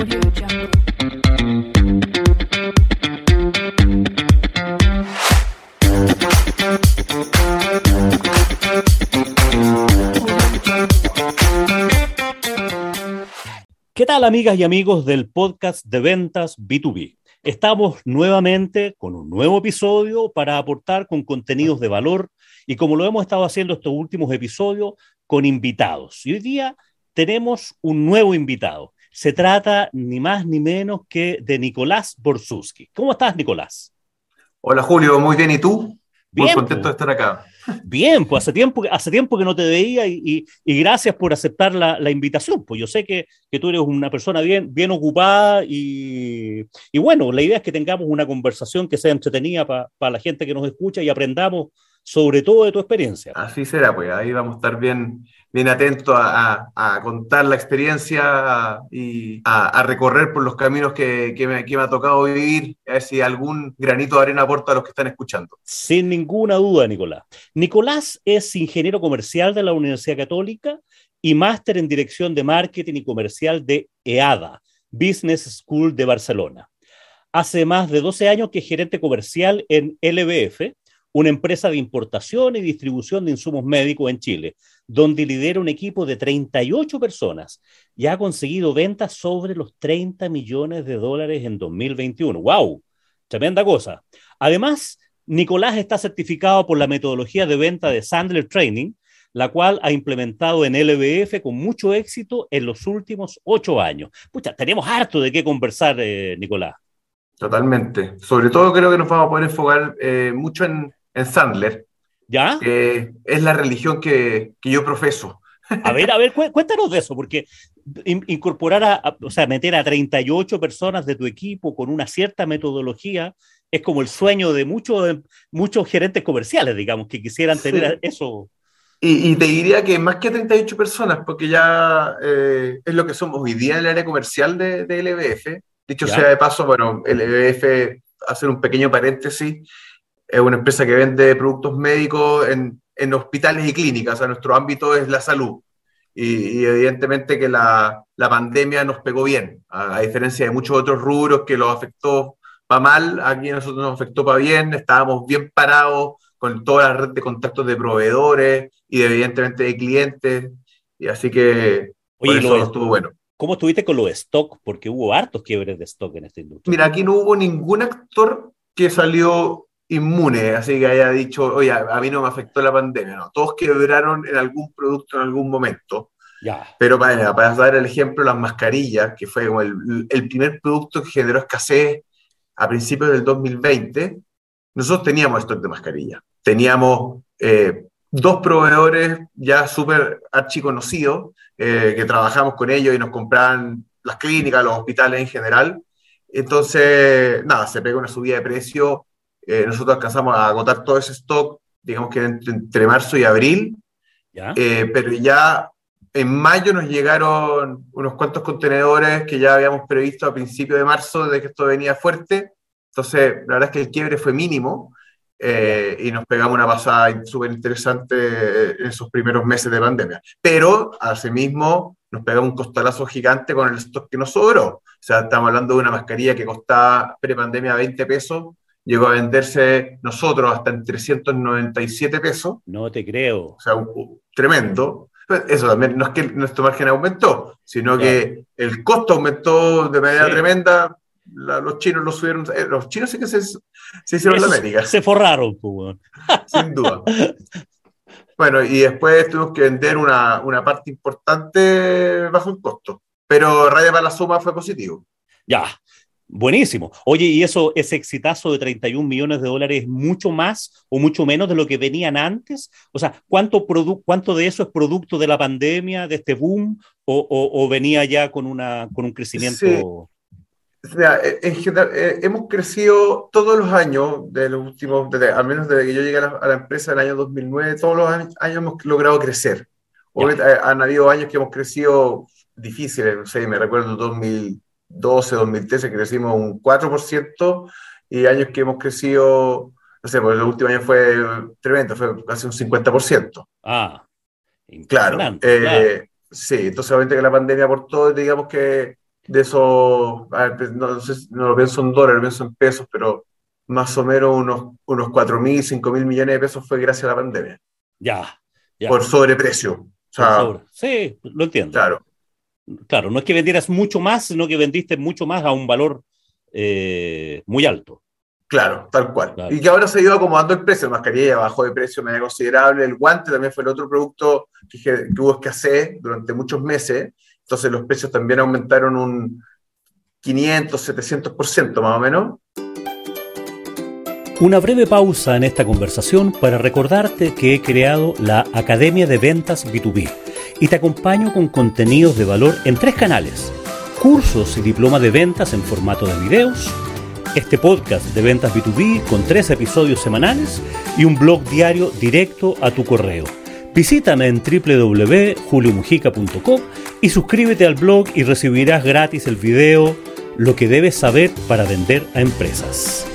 ¿Qué tal amigas y amigos del podcast de ventas B2B? Estamos nuevamente con un nuevo episodio para aportar con contenidos de valor y como lo hemos estado haciendo estos últimos episodios, con invitados. Y hoy día tenemos un nuevo invitado. Se trata ni más ni menos que de Nicolás Borsuski. ¿Cómo estás, Nicolás? Hola Julio, muy bien. ¿Y tú? Muy Bien, contento pues. de estar acá. Bien, pues hace tiempo, hace tiempo que no te veía y, y- y gracias por aceptar la, la invitación. Pues yo sé que, que tú eres una persona bien, bien ocupada y, y bueno, la idea es que tengamos una conversación que sea entretenida para la gente que nos escucha y aprendamos sobre todo de tu experiencia. Así será, pues ahí vamos a estar bien, bien atentos a, a- a contar la experiencia y a, a recorrer por los caminos que, que me, que me ha tocado vivir, a ver si algún granito de arena aporta a los que están escuchando. Sin ninguna duda, Nicolás. Nicolás es ingeniero comercial de la Universidad Católica y máster en dirección de marketing y comercial de EADA, Business School de Barcelona. Hace más de 12 años que es gerente comercial en LBF, una empresa de importación y distribución de insumos médicos en Chile, donde lidera un equipo de 38 personas y ha conseguido ventas sobre los 30 millones de dólares en 2021. ¡Wow! Tremenda cosa. Además, Nicolás está certificado por la metodología de venta de Sandler Training, la cual ha implementado en LBF con mucho éxito en los últimos ocho años. Pucha, tenemos harto de qué conversar, eh, Nicolás. Totalmente. Sobre todo creo que nos vamos a poder enfocar eh, mucho en, en Sandler, ¿Ya? que es la religión que, que yo profeso. A ver, a ver, cué- cuéntanos de eso, porque in- incorporar a, a- o sea, meter a 38 personas de tu equipo con una cierta metodología es como el sueño de muchos, muchos gerentes comerciales, digamos, que quisieran Sí. tener eso. Y, y te diría que más que 38 personas, porque ya eh, es lo que somos hoy día en el área comercial de, de LBF. Dicho Ya. sea de paso, bueno, LBF, hacer un pequeño paréntesis, es una empresa que vende productos médicos en, en hospitales y clínicas, o sea, nuestro ámbito es la salud. Y, y evidentemente que la, la pandemia nos pegó bien, a, a diferencia de muchos otros rubros que los afectó para mal, aquí a nosotros nos afectó para bien, estábamos bien parados con toda la red de contactos de proveedores y de, evidentemente de clientes, y así que por Oye, eso lo- estuvo bueno. ¿cómo estuviste con los stock? Porque hubo hartos quiebres de stock en esta industria. Mira, aquí no hubo ningún actor que salió inmune, así que haya dicho, oye, a mí no me afectó la pandemia, no, todos quebraron en algún producto en algún momento. Ya. Pero para, para dar el ejemplo, las mascarillas, que fue como el, el primer producto que generó escasez a principios del 2020, nosotros teníamos stock de mascarillas. Teníamos eh, dos proveedores ya súper archiconocidos, eh, que trabajamos con ellos y nos compraban las clínicas, los hospitales en general. Entonces, nada, se pega una subida de precio. Eh, nosotros alcanzamos a agotar todo ese stock, digamos que entre, entre marzo y abril, ¿Ya? eh, pero ya en mayo nos llegaron unos cuantos contenedores que ya habíamos previsto a principios de marzo de que esto venía fuerte. Entonces, la verdad es que el quiebre fue mínimo eh, y nos pegamos una pasada súper interesante en esos primeros meses de pandemia. Pero, asimismo, nos pegamos un costalazo gigante con el stock que nos sobró. O sea, estamos hablando de una mascarilla que costaba pre-pandemia 20 pesos, llegó a venderse nosotros hasta en 397 pesos No te creo. o sea, tremendo. Eso también no es que nuestro margen aumentó, sino que el costo aumentó de manera Sí. tremenda. La- los chinos lo subieron, eh, los chinos sí que se, se hicieron la Esos América, Se forraron, pues, sin duda. Bueno, y después tuvimos que vender una, una parte importante bajo el costo, pero raya para la suma fue positivo. Ya. Buenísimo. Oye, ¿y eso, ese exitazo de 31 millones de dólares es mucho más o mucho menos de lo que venían antes? O sea, ¿cuánto, cuánto de eso es producto de la pandemia, de este boom, o, o- o venía ya con, una, con un crecimiento? Sí. O sea, eh, en general, eh, hemos crecido todos los años, de los últimos, desde- al menos desde que yo llegué a la, a la empresa en el año 2009, todos los años, años hemos logrado crecer. Obviamente, han habido años que hemos crecido difíciles, no sé, me recuerdo 2012, 2013, crecimos un 4%, y años que hemos crecido, no sé, pues el último año fue tremendo, fue casi un 50%. Ah, Claro, impresionante, claro. eh, sí, entonces obviamente que la pandemia aportó, digamos que de esos, pues, no, sé, no lo pienso en dólares, lo pienso en pesos, pero más o menos unos, unos 4 mil, 5 mil millones de pesos fue gracias a la pandemia. Ya, ya. Por sobreprecio. O sea, Sí, lo entiendo. Claro. Claro, no es que vendieras mucho más, sino que vendiste mucho más a un valor eh, muy alto. Claro, tal cual. Y que ahora se ha ido acomodando el precio. La mascarilla bajó de precio medio considerable. El guante también fue el otro producto que, que hubo escasez durante muchos meses. Entonces los precios también aumentaron un 500, 700% más o menos. Una breve pausa en esta conversación para recordarte que he creado la Academia de Ventas B2B y te acompaño con contenidos de valor en tres canales. Cursos y diploma de ventas en formato de videos, este podcast de ventas B2B con tres episodios semanales y un blog diario directo a tu correo. Visítame en www.juliomujica.com y suscríbete al blog y recibirás gratis el video Lo que debes saber para vender a empresas.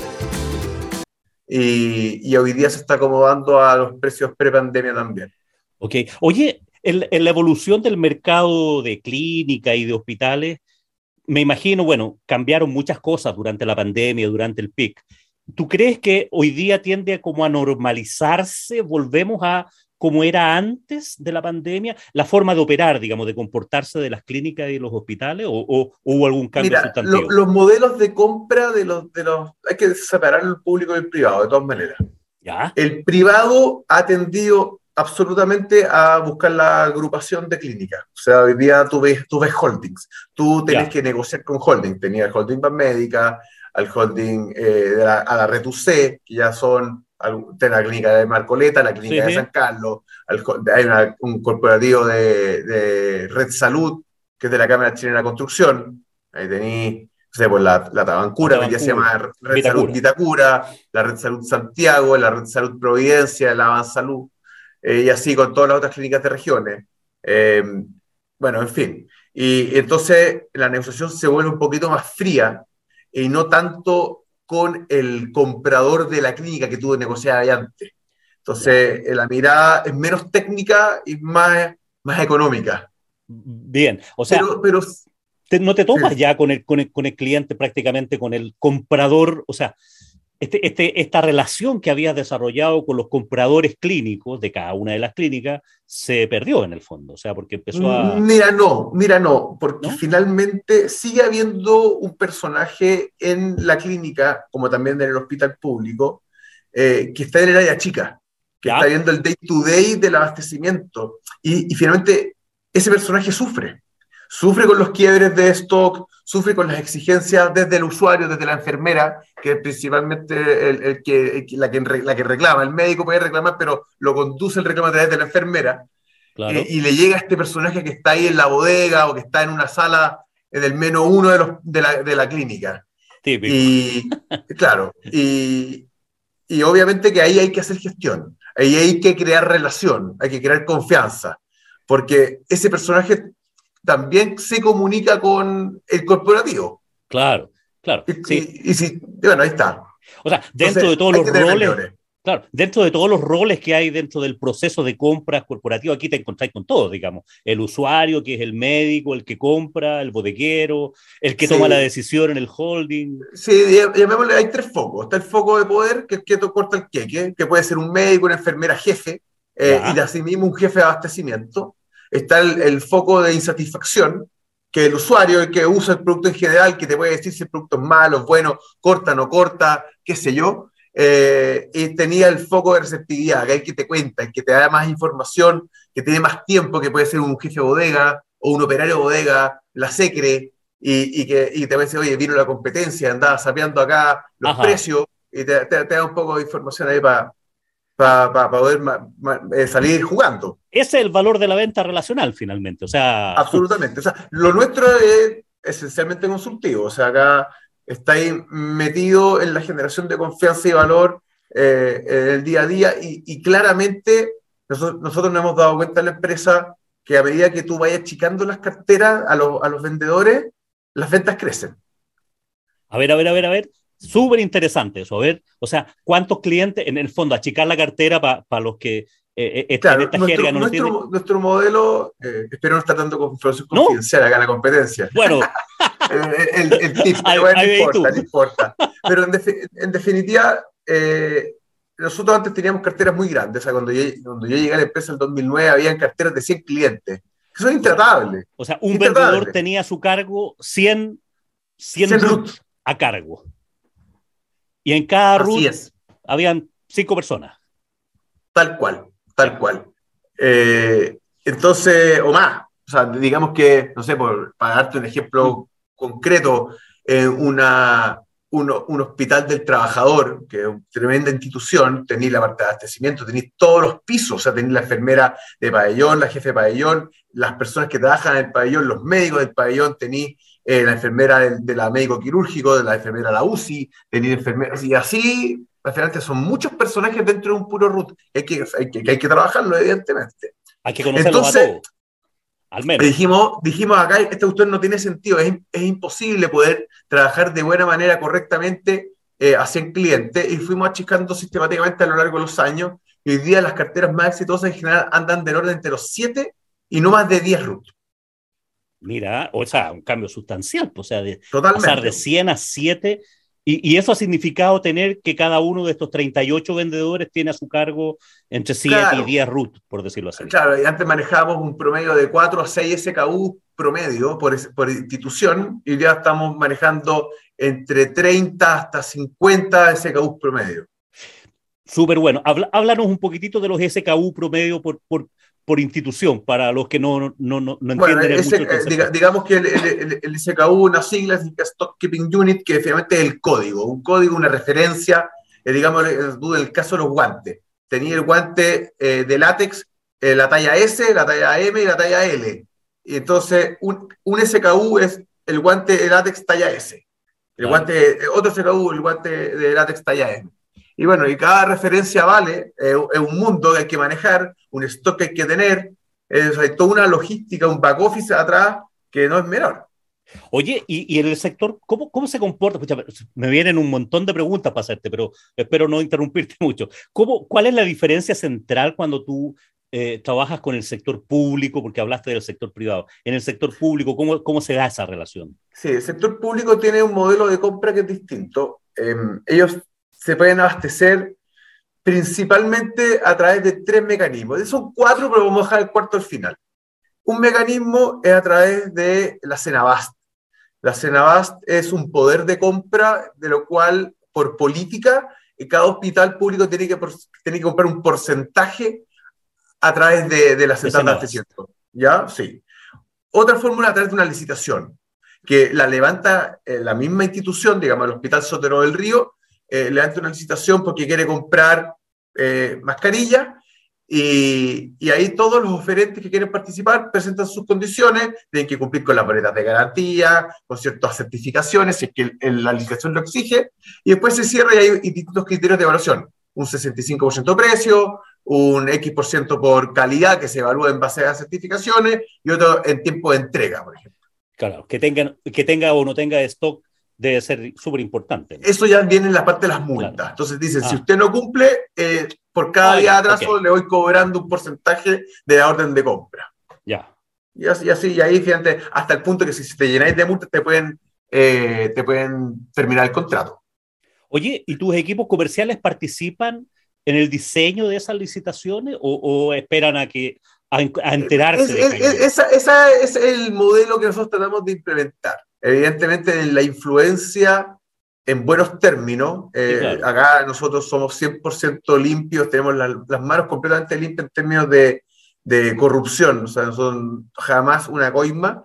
Y, hoy día se está acomodando a los precios pre-pandemia también. Ok. Oye, en, la evolución del mercado de clínica y de hospitales, me imagino, bueno, cambiaron muchas cosas durante la pandemia, durante el PIC. ¿Tú crees que hoy día tiende como a normalizarse? ¿Volvemos a como era antes de la pandemia? ¿La forma de operar, digamos, de comportarse de las clínicas y los hospitales? ¿O, hubo algún cambio Mira, sustantivo? los modelos de compra de los, de los... Hay que separar el público del privado, de todas maneras. ¿Ya? El privado ha tendido absolutamente a buscar la agrupación de clínicas. O sea, hoy día tú ves, tú ves holdings. Tú tienes que negociar con holding. Tenía el holding Médica, al holding eh, de la, a la Red UC, que ya son de la clínica de Marcoleta, la clínica de San Carlos, hay un corporativo de, Red Salud, que es de la Cámara Chilena de Construcción. Ahí tenéis pues la, la Tabancura, que ya se llama Red Salud Vitacura, la Red Salud Santiago, la Red Salud Providencia, la Avansalud. Eh, y así con todas las otras clínicas de regiones. Eh, bueno, en fin. Y, entonces la negociación se vuelve un poquito más fría y no tanto con el comprador de la clínica que tuvo negociada antes. Entonces, eh, la mirada es menos técnica y más, más económica. Bien, o sea, pero, no te tomas ya con el, con el, con, el, cliente prácticamente, con el comprador, o sea, este, este, esta relación que habías desarrollado con los compradores clínicos de cada una de las clínicas se perdió en el fondo, o sea, porque empezó a... Mira, no, mira, no, porque finalmente sigue habiendo un personaje en la clínica, como también en el hospital público, eh, que está en el área chica, que está viendo el day-to-day del abastecimiento, y, y finalmente ese personaje sufre, sufre con los quiebres de stock, sufre con las exigencias desde el usuario, desde la enfermera, que es principalmente el, que, la, que, la que reclama. El médico puede reclamar, pero lo conduce el reclamo a través de la enfermera. Eh, y le llega a este personaje que está ahí en la bodega o que está en una sala del menos uno de, los, de, la, de la clínica. Típico. Y claro, y, y obviamente que ahí hay que hacer gestión, ahí hay que crear relación, hay que crear confianza, porque ese personaje también se comunica con el corporativo. Claro, claro. Y, si, bueno, ahí está. O sea, dentro de todos los roles. Claro, dentro de todos los roles que hay dentro del proceso de compras corporativo, aquí te encontráis con todo, digamos. El usuario, que es el médico, el que compra, el bodeguero, el que toma la decisión en el holding. Sí, llamémosle, hay tres focos. Está el foco de poder, que es que corta el queque, que puede ser un médico, una enfermera jefe, eh, y de asimismo un jefe de abastecimiento está el, foco de insatisfacción, que el usuario, el que usa el producto en general, que te puede decir si el producto es malo, bueno, corta, no corta, qué sé yo, eh, y tenía el foco de receptividad, que hay que te cuenta, el que te da más información, que tiene más tiempo, que puede ser un jefe de bodega o un operario de bodega, la secre, y, que y te puede decir, oye, vino la competencia, andaba sapeando acá los precios, y te, te, da un poco de información ahí para para poder eh, salir jugando. Ese es el valor de la venta relacional, finalmente. O sea... Absolutamente. O sea, lo nuestro es esencialmente consultivo. O sea, acá estáis metido en la generación de confianza y valor eh, en el día a día y, claramente nosotros, nosotros, nos hemos dado cuenta en la empresa que a medida que tú vayas achicando las carteras a, a los vendedores, las ventas crecen. A ver, a ver, a ver, a ver. Súper interesante eso, a ver, o sea, cuántos clientes, en el fondo, achicar la cartera para los que eh, eh claro, esta nuestro, no nuestro, nuestro, modelo, eh, espero no estar dando información confidencial acá en la competencia. Bueno, el, el, tip, no importa, no importa. Pero en, definitiva, eh, nosotros antes teníamos carteras muy grandes. O sea, cuando yo, cuando yo llegué a la empresa en 2009, habían carteras de 100 clientes. Que son intratables. O sea, un vendedor tenía a su cargo 100, 100, 100 a cargo. Y en cada root habían cinco personas. Tal cual, tal cual. Eh, entonces, o más. O sea, digamos que, no sé, por, para darte un ejemplo concreto, en una, un, hospital del trabajador, que es una tremenda institución, tenéis la parte de abastecimiento, tenéis todos los pisos, o sea, tenéis la enfermera de pabellón, la jefe de pabellón, las personas que trabajan en el pabellón, los médicos del pabellón, tenéis eh, la enfermera de, la médico quirúrgico, de la enfermera de la UCI, tenéis enfermeras, y así, finalmente son muchos personajes dentro de un puro root, hay que, hay que, hay que trabajarlo, evidentemente. Hay que conocerlo a todos. Al menos. Dijimos, dijimos acá, este autor no tiene sentido, es, es imposible poder trabajar de buena manera, correctamente, eh, hacia el cliente, y fuimos achicando sistemáticamente a lo largo de los años, y hoy día las carteras más exitosas en general andan del orden entre los 7 y no más de 10 root. Mira, o sea, un cambio sustancial, pues, o sea, de pasar de 100 a 7 y, eso ha significado tener que cada uno de estos 38 vendedores tiene a su cargo entre 7 y 10 root, por decirlo así. Claro, y antes manejábamos un promedio de 4 a 6 SKU promedio por, por institución y ya estamos manejando entre 30 hasta 50 SKU promedio. Súper bueno. háblanos un poquitito de los SKU promedio por, por, por institución, para los que no, no, no, no entienden mucho eh, Digamos que el, el, el, SKU, una sigla, es el Stock Keeping Unit, que efectivamente es el código, un código, una referencia, eh, digamos, en el caso de los guantes. Tenía el guante eh, de látex, la talla S, la talla M y la talla L. Y entonces, un, un SKU es el guante de látex talla S. El guante, otro SKU, el guante de látex talla M. Y bueno, y cada referencia vale, es un mundo que hay que manejar, un stock que hay que tener, es, hay toda una logística, un back office atrás que no es menor. Oye, y, en el sector, ¿cómo, cómo se comporta? me vienen un montón de preguntas para hacerte, pero espero no interrumpirte mucho. ¿Cómo, ¿Cuál es la diferencia central cuando tú eh, trabajas con el sector público, porque hablaste del sector privado? En el sector público, ¿cómo, cómo se da esa relación? Sí, el sector público tiene un modelo de compra que es distinto. Em, ellos se pueden abastecer principalmente a través de tres mecanismos. Son cuatro, pero vamos a dejar el cuarto al final. Un mecanismo es a través de la Cenabast. La Cenabast es un poder de compra de lo cual, por política, cada hospital público tiene que, tiene que comprar un porcentaje a través de, de la abastecimiento. ¿Ya? Sí. Otra fórmula a través de una licitación, que la levanta eh, la misma institución, digamos, el Hospital Sotero del Río, eh, levanta una licitación porque quiere comprar eh, mascarilla y, y, ahí todos los oferentes que quieren participar presentan sus condiciones, tienen que cumplir con las boletas de garantía, con ciertas certificaciones, si es que la licitación lo exige, y después se cierra y hay distintos criterios de evaluación, un 65% precio, un X% por calidad que se evalúa en base a las certificaciones y otro en tiempo de entrega, por ejemplo. Claro, que, tengan, que tenga o no tenga stock debe ser súper importante. Eso ya viene en la parte de las multas. Entonces dicen, si ah. usted no cumple, eh, por cada ah, día de atraso le voy cobrando un porcentaje de la orden de compra. Ya. Y así, y así, y ahí, fíjate, hasta el punto que si te llenáis de multas te pueden, eh, te pueden terminar el contrato. Oye, ¿y tus equipos comerciales participan en el diseño de esas licitaciones o, esperan a que a, enterarse? Es, ese es el modelo que nosotros tratamos de implementar evidentemente la influencia en buenos términos. Eh, acá nosotros somos 100% limpios, tenemos las manos completamente limpias en términos de, de, corrupción, o sea, no son jamás una coima.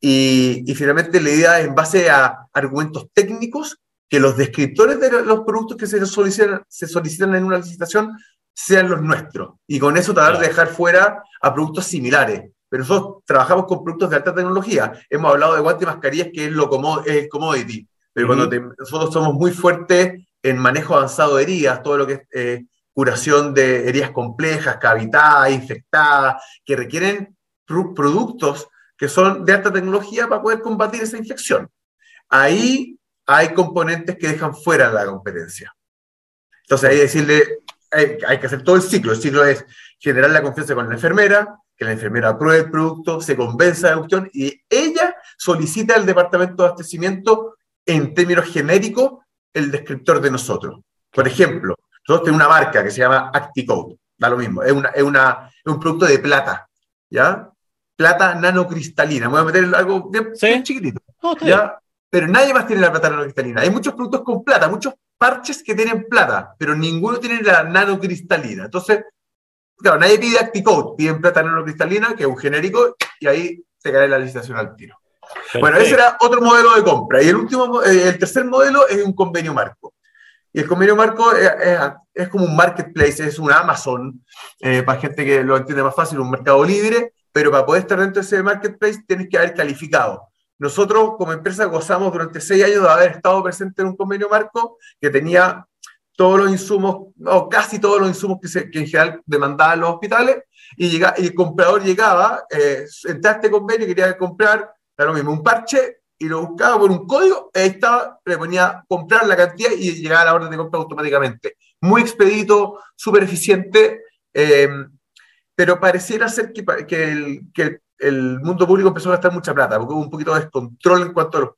Y, y, finalmente la idea es en base a argumentos técnicos que los descriptores de los productos que se solicitan, se solicitan en una licitación sean los nuestros. Y con eso tratar de dejar fuera a productos similares pero nosotros trabajamos con productos de alta tecnología. Hemos hablado de guantes y mascarillas, que es, lo el commodity, pero cuando nosotros somos muy fuertes en manejo avanzado de heridas, todo lo que es eh, curación de heridas complejas, cavitadas, infectadas, que requieren productos que son de alta tecnología para poder combatir esa infección. Ahí hay componentes que dejan fuera la competencia. Entonces, ahí decirle, hay, hay, que hacer todo el ciclo. El ciclo es generar la confianza con la enfermera, que la enfermera apruebe el producto, se convenza de la cuestión y ella solicita al departamento de abastecimiento en términos genéricos el descriptor de nosotros. Por ejemplo, nosotros tenemos una marca que se llama Acticode, da lo mismo, es, una, es, una, es un producto de plata, ¿ya? Plata nanocristalina, voy a meter algo bien, chiquitito, ¿ya? Pero nadie más tiene la plata nanocristalina. Hay muchos productos con plata, muchos parches que tienen plata, pero ninguno tiene la nanocristalina. Entonces, claro, nadie pide Acticode, piden plata nanocristalina, que es un genérico, y ahí se cae la licitación al tiro. Bueno, ese era otro modelo de compra. Y el último, eh, el tercer modelo es un convenio marco. Y el convenio marco es, como un marketplace, es un Amazon, eh, para gente que lo entiende más fácil, un mercado libre, pero para poder estar dentro de ese marketplace tienes que haber calificado. Nosotros como empresa gozamos durante seis años de haber estado presente en un convenio marco que tenía todos los insumos, o casi todos los insumos que, se, que en general demandaban los hospitales, y, llega, y el comprador llegaba, eh, entraste convenio y quería comprar era lo mismo, un parche y lo buscaba por un código, ahí estaba, le ponía comprar la cantidad y llegaba a la orden de compra automáticamente. Muy expedito, súper eficiente, eh, pero pareciera ser que, que, el, que, el, mundo público empezó a gastar mucha plata, porque hubo un poquito de descontrol en cuanto a los,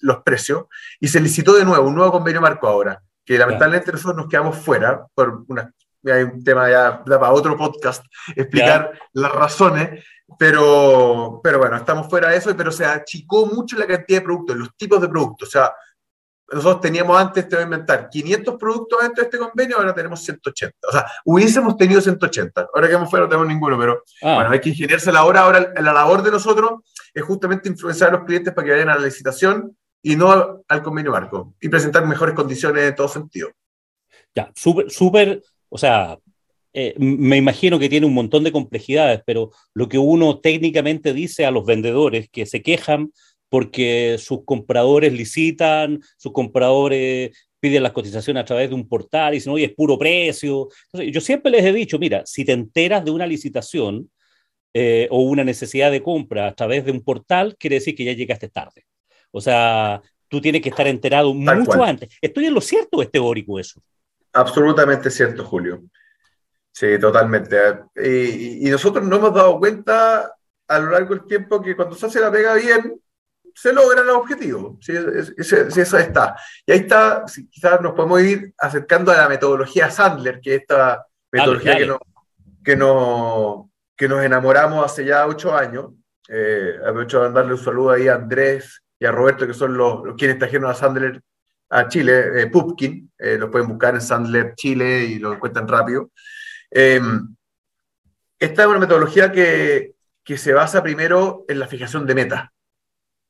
los precios, y se licitó de nuevo un nuevo convenio marco ahora, que lamentablemente nosotros nos quedamos fuera por una hay un tema ya para otro podcast, explicar las razones, pero, pero bueno, estamos fuera de eso, pero se achicó mucho la cantidad de productos, los tipos de productos. O sea, nosotros teníamos antes, te voy a inventar, 500 productos dentro de este convenio, ahora tenemos 180. O sea, hubiésemos tenido 180. Ahora que hemos fuera no tenemos ninguno, pero ah. bueno, hay que ingeniarse la hora. Ahora la labor de nosotros es justamente influenciar a los clientes para que vayan a la licitación y no al convenio marco y presentar mejores condiciones en todo sentido. Ya, súper, súper, o sea, eh, me imagino que tiene un montón de complejidades, pero lo que uno técnicamente dice a los vendedores que se quejan porque sus compradores licitan, sus compradores piden las cotizaciones a través de un portal y dicen, oye, es puro precio. yo siempre les he dicho, mira, si te enteras de una licitación eh, o una necesidad de compra a través de un portal, quiere decir que ya llegaste tarde. O sea, tú tienes que estar enterado mucho antes. ¿Estoy en lo cierto o es teórico eso? Absolutamente cierto, Julio. Sí, totalmente. Y, nosotros no hemos dado cuenta a lo largo del tiempo que cuando se hace la pega bien, se logran los objetivos. Sí, eso está. Y ahí está, quizás nos podemos ir acercando a la metodología Sandler, que es esta metodología Que, nos, que, nos, enamoramos hace ya ocho años. Eh, aprovecho de darle un saludo ahí a Andrés y a Roberto, que son los, los quienes trajeron a Sandler a Chile, eh, Pupkin, eh, lo pueden buscar en Sandler Chile y lo encuentran rápido. Em, esta es una metodología que, que, se basa primero en la fijación de metas.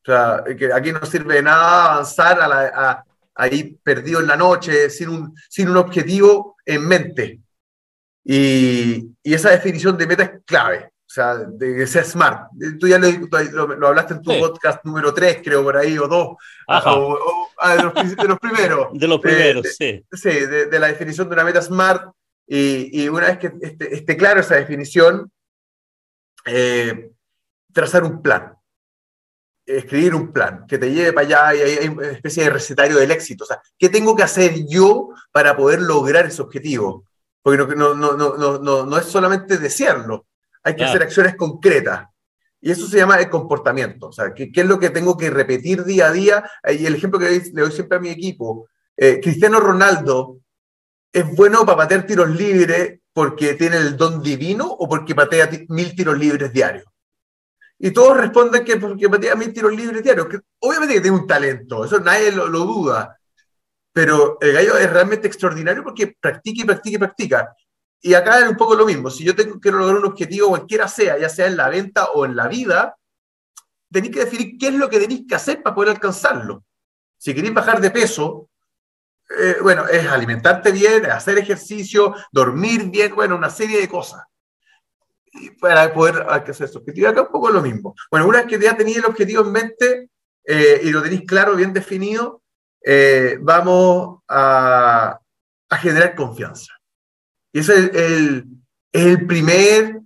O sea, que aquí no sirve de nada avanzar a, ahí perdido en la noche, sin un, sin un objetivo en mente. Y, y esa definición de meta es clave. O sea, de que sea smart. Tú ya lo, hablaste en tu podcast número 3, creo, por ahí, o 2. Ah, de, los, primeros. De los primeros, sí. Sí, de, la definición de una meta smart. Y, una vez que esté, claro esa definición, eh, trazar un plan. Escribir un plan que te lleve para allá y hay una especie de recetario del éxito. O sea, ¿qué tengo que hacer yo para poder lograr ese objetivo? Porque no, no, no, no, no es solamente desearlo, hay que hacer acciones concretas. Y eso se llama el comportamiento. O sea, ¿qué, es lo que tengo que repetir día a día? Y el ejemplo que le doy siempre a mi equipo, eh, Cristiano Ronaldo es bueno para patear tiros libres porque tiene el don divino o porque patea mil tiros libres diarios. Y todos responden que porque patea mil tiros libres diarios. Que obviamente que tiene un talento, eso nadie lo, lo duda. Pero el gallo es realmente extraordinario porque practica y practica y practica. Y acá es un poco lo mismo. Si yo tengo, quiero lograr un objetivo, cualquiera sea, ya sea en la venta o en la vida, tenéis que definir qué es lo que tenéis que hacer para poder alcanzarlo. Si queréis bajar de peso, eh, bueno, es alimentarte bien, hacer ejercicio, dormir bien, bueno, una serie de cosas. Para poder alcanzar ese objetivo. Acá un poco lo mismo. Bueno, una vez que ya tenéis el objetivo en mente eh, y lo tenéis claro, bien definido, eh, vamos a generar confianza. Y ese es el, el primer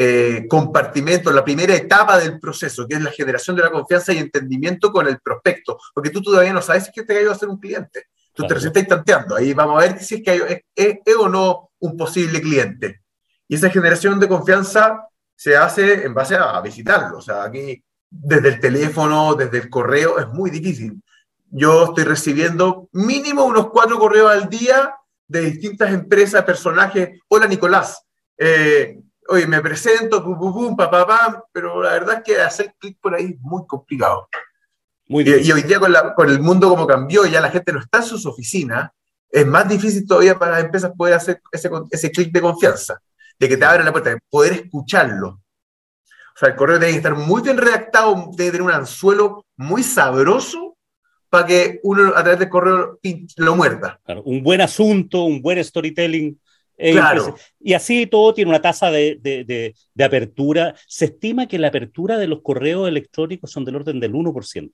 eh, compartimento, la primera etapa del proceso, que es la generación de la confianza y entendimiento con el prospecto, porque tú todavía no sabes si es que te gallo va a ser un cliente. Tú te recién estás tanteando, ahí vamos a ver si es que es, o no un posible cliente. Y esa generación de confianza se hace en base a, visitarlo. O sea, aquí desde el teléfono, desde el correo, es muy difícil. Yo estoy recibiendo mínimo unos cuatro correos al día de distintas empresas, personajes. Hola Nicolás, eh, oye, me presento, pum, pum, pum, pa, pa, pa, pero la verdad es que hacer clic por ahí es muy complicado. Muy y, y, hoy día con, la, con, el mundo como cambió, ya la gente no está en sus oficinas, es más difícil todavía para las empresas poder hacer ese, ese clic de confianza, de que te abran la puerta, de poder escucharlo. O sea, el correo tiene que estar muy bien redactado, debe tener un anzuelo muy sabroso para que uno a través del correo lo muerda. Claro, un buen asunto, un buen storytelling. Eh, claro. Y así todo tiene una tasa de, de, de, de, apertura. Se estima que la apertura de los correos electrónicos son del orden del 1%.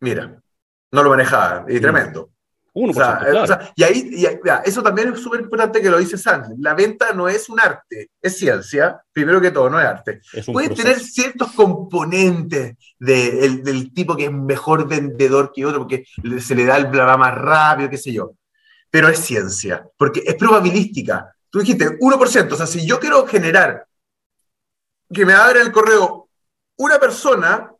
Mira, no lo manejaba, y tremendo. 1%, o sea, claro. o sea, y ahí, y, ya, eso también es súper importante que lo dice Sánchez. La venta no es un arte, es ciencia, primero que todo, no es arte. Es Puede proceso. tener ciertos componentes de, el, del tipo que es mejor vendedor que otro, porque se le da el bla, bla más rápido, qué sé yo. Pero es ciencia, porque es probabilística. Tú dijiste 1%, o sea, si yo quiero generar que me abra el correo una persona,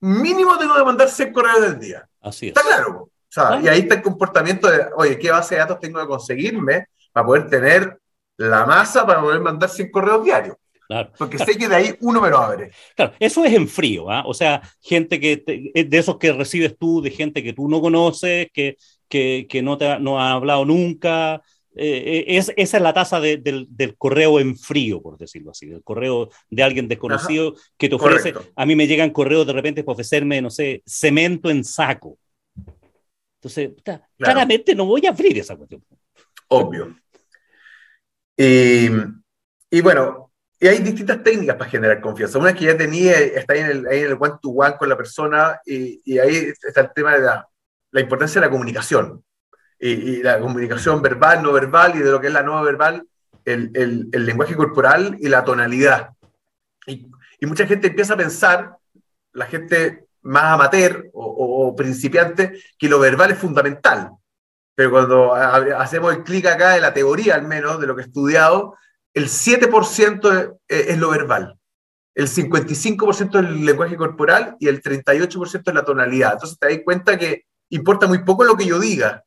mínimo tengo que mandar 100 correos del día. Así es. ¿Está claro? O sea, ah. y ahí está el comportamiento de, oye, ¿qué base de datos tengo que conseguirme para poder tener la masa para poder mandar 100 correos diarios? Claro. Porque sé que de ahí uno me lo abre. Claro, eso es en frío. ¿eh? O sea, gente que, te, de esos que recibes tú, de gente que tú no conoces, que, que, que no te ha, no ha hablado nunca. Eh, es, esa es la tasa de, del, del, correo en frío, por decirlo así, del correo de alguien desconocido Ajá. que te ofrece. Correcto. A mí me llegan correos de repente para ofrecerme, no sé, cemento en saco. Entonces, claro. claramente no voy a abrir esa cuestión. Obvio. Y, y, bueno, y hay distintas técnicas para generar confianza. Una que ya tenía, está ahí en el, ahí en el one to one con la persona, y, y ahí está el tema de la, la importancia de la comunicación. Y, y, la comunicación verbal, no verbal, y de lo que es la no verbal, el, el, el lenguaje corporal y la tonalidad. Y, y, mucha gente empieza a pensar, la gente más amateur o, o, o, principiante, que lo verbal es fundamental. Pero cuando hacemos el clic acá de la teoría, al menos, de lo que he estudiado, el 7% es, es lo verbal. El 55% es el lenguaje corporal y el 38% es la tonalidad. Entonces te das cuenta que importa muy poco lo que yo diga,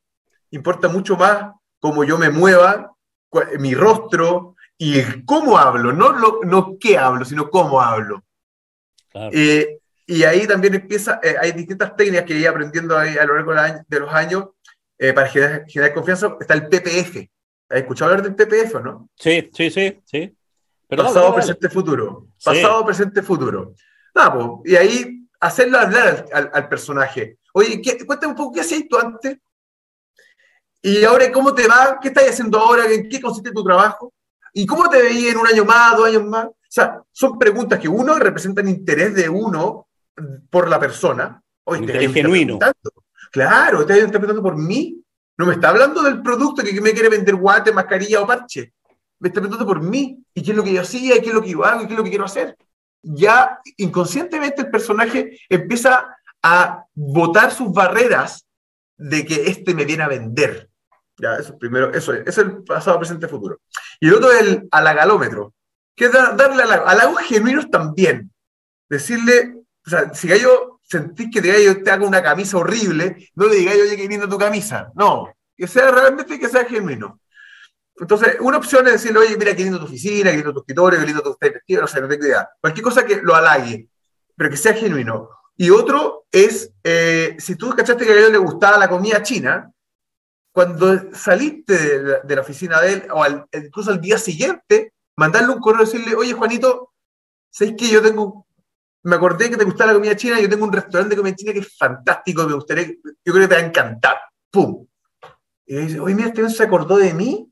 importa mucho más cómo yo me mueva, mi rostro y cómo hablo, no, lo, no qué hablo, sino cómo hablo. Claro. Eh, y ahí también empieza, eh, hay distintas técnicas que he ido aprendiendo ahí a lo largo de los años eh, para generar, generar, confianza. Está el PPF. ¿Has escuchado hablar del PPF, no? Sí, sí, sí, sí. Pero Pasado, dale, presente, futuro. Pasado, sí. presente, futuro. Nada, pues, y ahí hacerlo hablar al, al, al personaje. Oye, ¿qué, cuéntame un poco, ¿qué hacías tú antes? Y ahora, ¿cómo te va? ¿Qué estás haciendo ahora? ¿En qué consiste tu trabajo? ¿Y cómo te veía en un año más, dos años más? O sea, son preguntas que uno representan interés de uno por la persona. Oye, interés genuino. Claro, está preguntando por mí. No me está hablando del producto que me quiere vender guate, mascarilla o parche. Me está preguntando por mí. ¿Y qué es lo que yo hacía? ¿Y qué es lo que yo hago? ¿Y qué es lo que quiero hacer? Ya inconscientemente el personaje empieza a botar sus barreras de que este me viene a vender. Ya, eso primero, eso es, es el pasado, presente, futuro. Y el otro es el halagalómetro, que es darle halagos genuinos también. Decirle, o sea, si yo sentís que te, yo te hago una camisa horrible, no le digáis, oye, qué linda tu camisa. No, que sea realmente que sea genuino. Entonces, una opción es decirle, oye, mira qué lindo tu oficina, qué lindo tu escritorio, qué lindo tu vestido, no sé, no tengo idea. Cualquier cosa que lo halague, pero que sea genuino. Y otro es, eh, si tú cachaste que a él le gustaba la comida china, cuando saliste de la, de la oficina de él, o al, incluso al día siguiente, mandarle un correo y decirle, oye, Juanito, ¿sabes que yo tengo, me acordé que te gustaba la comida china, yo tengo un restaurante de comida china que es fantástico, me gustaría, yo creo que te va a encantar. ¡Pum! Y dice, oye, mira, este se acordó de mí,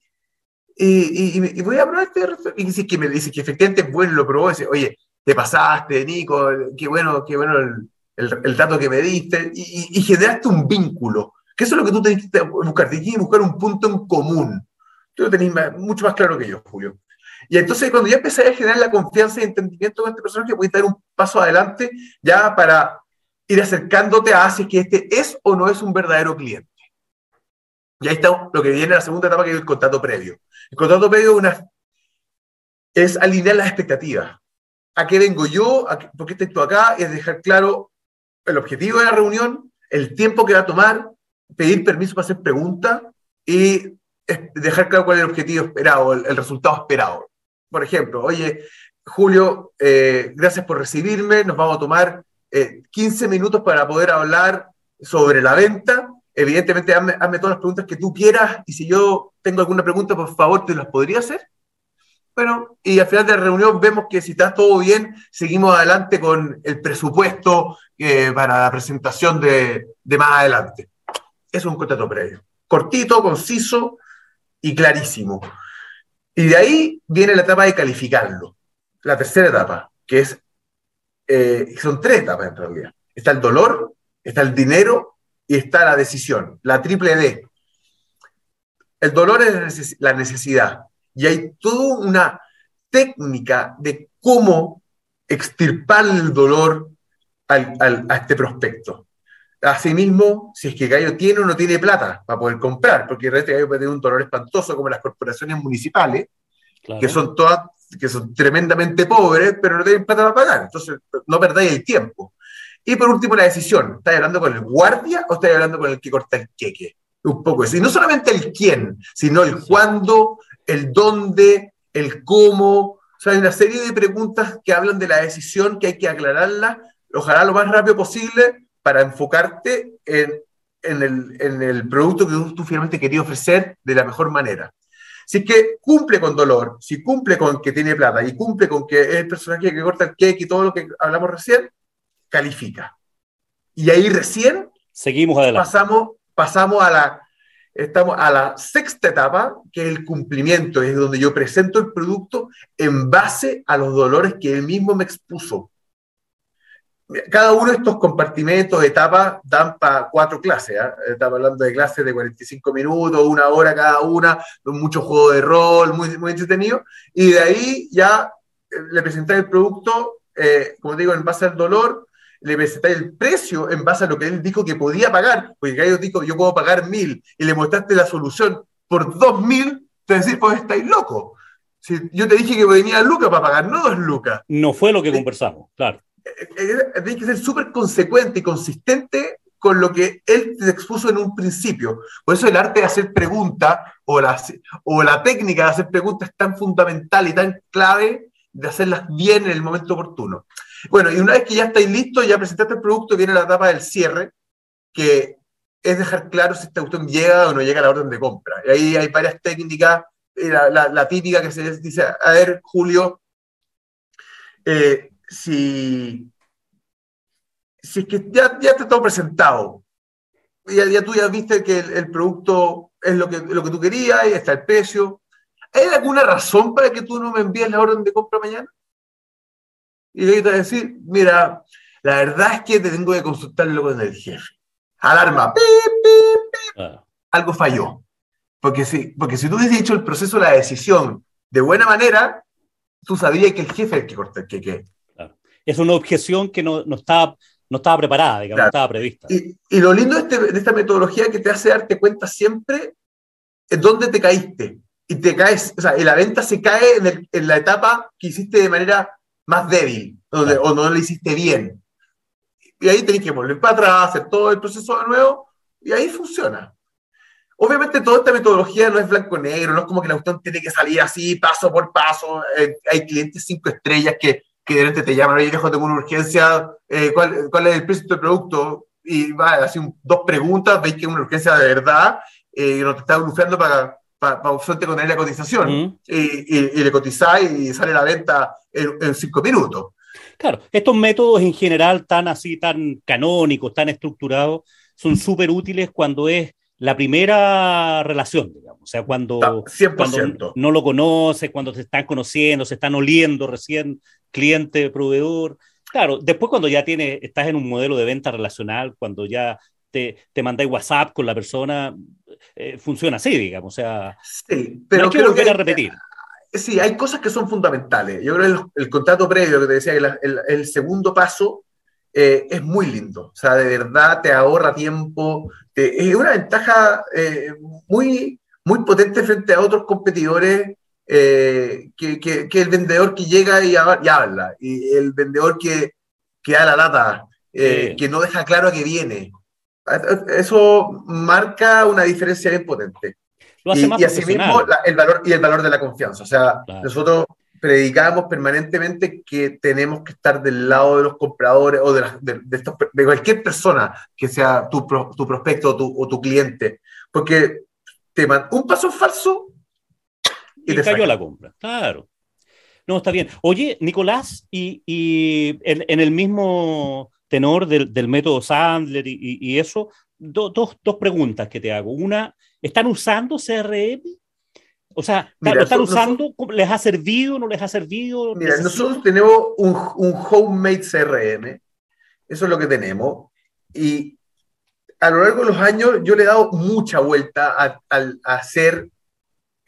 y, voy a probar este restaurante. Y me dice que efectivamente es bueno, lo probó, dice, oye, te pasaste, Nico, qué bueno, qué bueno el, el, dato que me diste, y, y, generaste un vínculo, que eso es lo que tú tenés que buscar, tienes que buscar un punto en común. Tú lo tenés mucho más claro que yo, Julio. Y entonces cuando ya empecé a generar la confianza y entendimiento con este personaje, voy a dar un paso adelante ya para ir acercándote a si es que este es o no es un verdadero cliente. Y ahí está lo que viene la segunda etapa, que es el contrato previo. El contrato previo es alinear las expectativas a qué vengo yo, por qué estoy tú acá, es dejar claro el objetivo de la reunión, el tiempo que va a tomar, pedir permiso para hacer preguntas y dejar claro cuál es el objetivo esperado, el, resultado esperado. Por ejemplo, oye, Julio, eh, gracias por recibirme, nos vamos a tomar 15 eh, minutos para poder hablar sobre la venta. Evidentemente, hazme, todas las preguntas que tú quieras y si yo tengo alguna pregunta, por favor, te las podría hacer. Bueno, y al final de la reunión vemos que si está todo bien, seguimos adelante con el presupuesto eh, para la presentación de, de, más adelante. Es un contrato previo. Cortito, conciso y clarísimo. Y de ahí viene la etapa de calificarlo. La tercera etapa, que es, eh, son tres etapas en realidad. Está el dolor, está el dinero y está la decisión, la triple D. El dolor es la necesidad y hay toda una técnica de cómo extirpar el dolor a este prospecto. Asimismo, si es que Gallo tiene o no tiene plata para poder comprar, porque el Gallo puede tener un dolor espantoso como las corporaciones municipales, que son todas, que son tremendamente pobres, pero no tienen plata para pagar. Entonces, no perdáis el tiempo. Y por último, la decisión. ¿Estás hablando con el guardia o estás hablando con el que corta el queque? Un poco eso. Y no solamente el quién, sino el cuándo, el dónde, el cómo. O sea, hay una serie de preguntas que hablan de la decisión que hay que aclararla, ojalá lo más rápido posible, para enfocarte en, el, producto que tú, finalmente querías ofrecer de la mejor manera. Si es que cumple con dolor, si cumple con que tiene plata y cumple con que es el personaje que corta el cake y todo lo que hablamos recién, califica. Y ahí recién seguimos adelante. Pasamos, pasamos a la estamos a la sexta etapa, que es el cumplimiento, es donde yo presento el producto en base a los dolores que él mismo me expuso. Cada uno de estos compartimentos, etapas, dan para cuatro clases. ¿eh? Estamos hablando de clases de 45 minutos, una hora cada una, mucho juego de rol, muy, muy entretenido. Y de ahí ya eh, le presenté el producto, eh, como digo, en base al dolor, le presenté el precio en base a lo que él dijo que podía pagar, porque Gallo dijo, yo puedo pagar mil, y le mostraste la solución por dos mil, te decir, pues estáis loco. Si yo te dije que venía lucas para pagar, no dos lucas. No fue lo que conversamos, claro. Eh, eh, Tienes que ser súper consecuente y consistente con lo que él te expuso en un principio. Por eso el arte de hacer preguntas o la, o la técnica de hacer preguntas es tan fundamental y tan clave de hacerlas bien en el momento oportuno. Bueno, y una vez que ya estáis listos, ya presentaste el producto, viene la etapa del cierre, que es dejar claro si esta cuestión llega o no llega a la orden de compra. Y ahí hay varias técnicas, la, la, típica que se dice, a ver, Julio, eh, si, si es que ya, ya está todo presentado, ya, ya tú ya viste que el, producto es lo que, lo que tú querías, y está el precio, ¿hay alguna razón para que tú no me envíes la orden de compra mañana? Y te voy a decir, mira, la verdad es que te tengo que consultarlo con el jefe. Alarma, ah. algo falló. Porque si, porque si tú hubieses hecho el proceso de la decisión de buena manera, tú sabías que el jefe es el que corta el que, Es una objeción que no, no, estaba, no estaba preparada, digamos, no estaba prevista. Y, y lo lindo de, este, de, esta metodología es que te hace darte cuenta siempre en dónde te caíste. Y te caes, o sea, y la venta se cae en, el, en la etapa que hiciste de manera más débil o no lo hiciste bien. Y ahí tenés que volver para atrás, hacer todo el proceso de nuevo y ahí funciona. Obviamente toda esta metodología no es blanco-negro, no es como que la cuestión tiene que salir así, paso por paso. Eh, hay clientes cinco estrellas que, que de repente te llaman, oye, dejo, tengo una urgencia, eh, ¿cuál, ¿cuál, es el precio del producto? Y va, así dos preguntas, veis que es una urgencia de verdad, eh, y no te está bufeando para, para, para con la cotización, y, y, le cotizáis y sale la venta en, cinco minutos. Claro, estos métodos en general tan así, tan canónicos, tan estructurados, son súper útiles cuando es la primera relación, digamos, o sea, cuando, cuando, no lo conoces, cuando se están conociendo, se están oliendo recién, cliente, proveedor. Claro, después cuando ya tienes, estás en un modelo de venta relacional, cuando ya te, te mandáis WhatsApp con la persona, eh, funciona así, digamos. O sea, sí, pero no hay que volver a repetir. Sí, hay cosas que son fundamentales. Yo creo que el, contrato previo que te decía, el, el, segundo paso eh, es muy lindo. O sea, de verdad te ahorra tiempo. es una ventaja eh, muy, muy potente frente a otros competidores eh, que, que, que, el vendedor que llega y, habla, y el vendedor que, que da la lata, eh, que no deja claro a qué viene. Eso marca una diferencia bien potente. Lo hace y, más y asimismo el valor, y el valor de la confianza. O sea, nosotros predicamos permanentemente que tenemos que estar del lado de los compradores o de, de, de, cualquier persona que sea tu, tu prospecto o tu, o tu, cliente, porque te un paso falso y, te cayó la compra. Claro. No, está bien. Oye, Nicolás, y, y en, en, el mismo tenor del, del método Sandler y, y eso, do, dos, dos preguntas que te hago. Una, ¿están usando CRM? O sea, Mira, ¿lo están usando? ¿Les ha servido? ¿No les ha servido? Mira, nosotros tenemos un, un, homemade CRM, eso es lo que tenemos, y a lo largo de los años yo le he dado mucha vuelta a, a, a ser